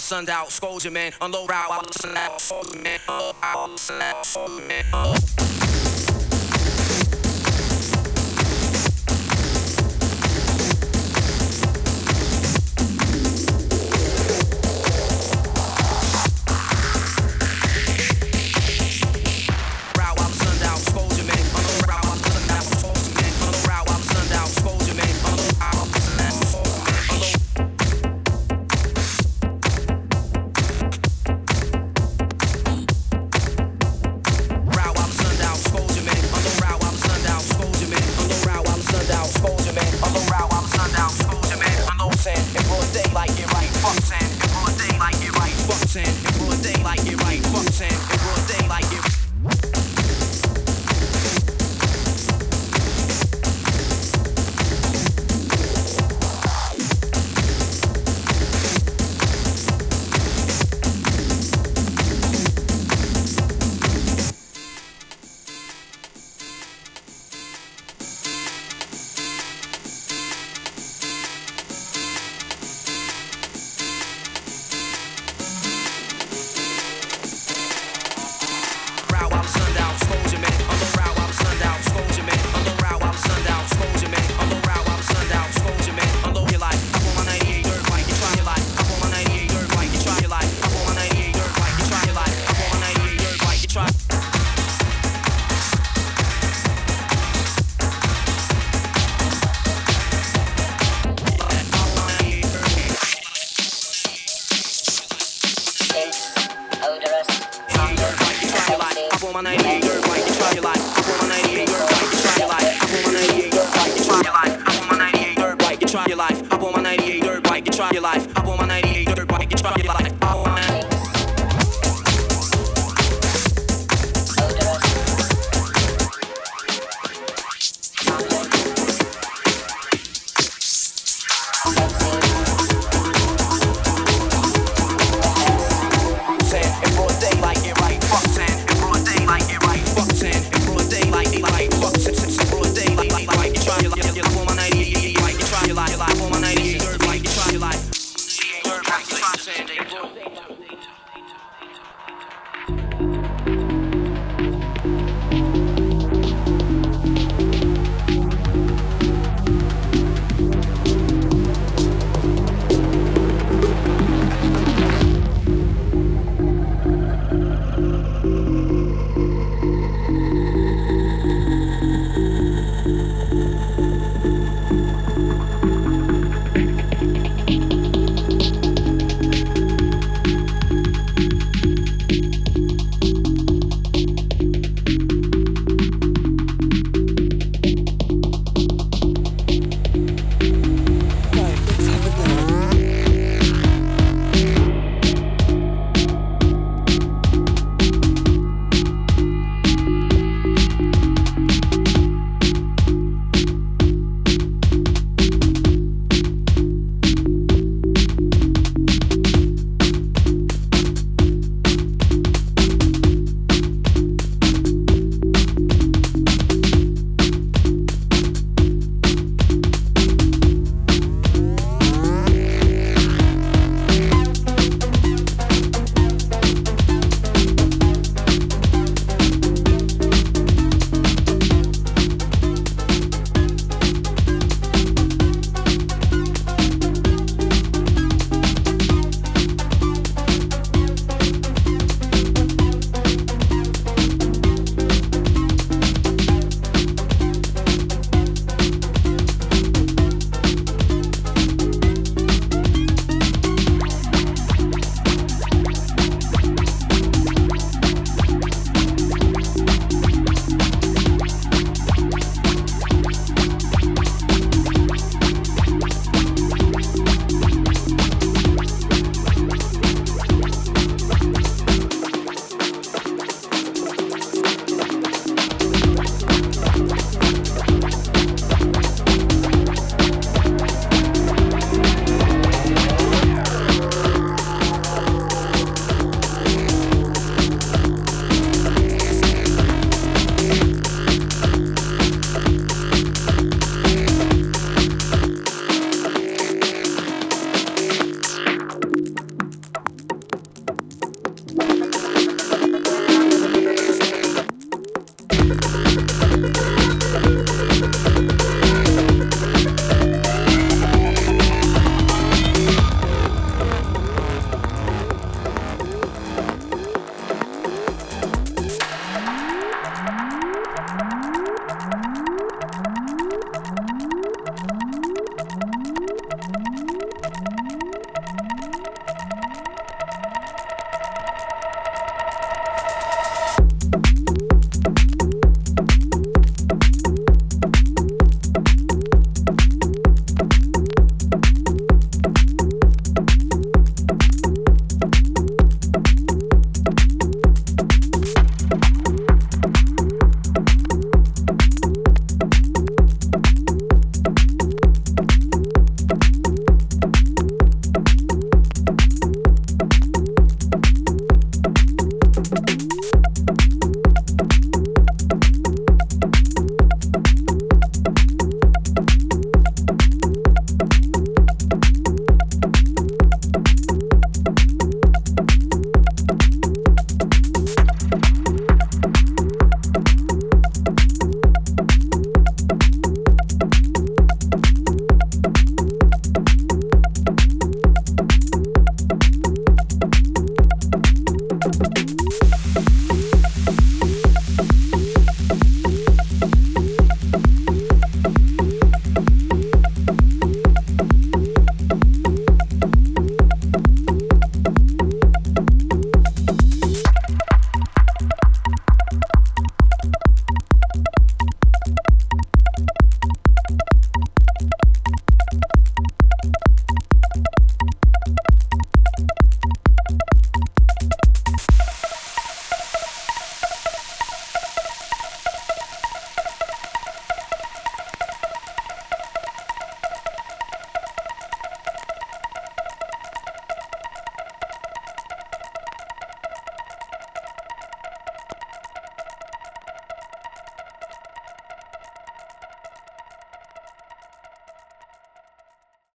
sundown, scold your man, unload route while the sun out, scold your man, unload while the sun out, scold your man,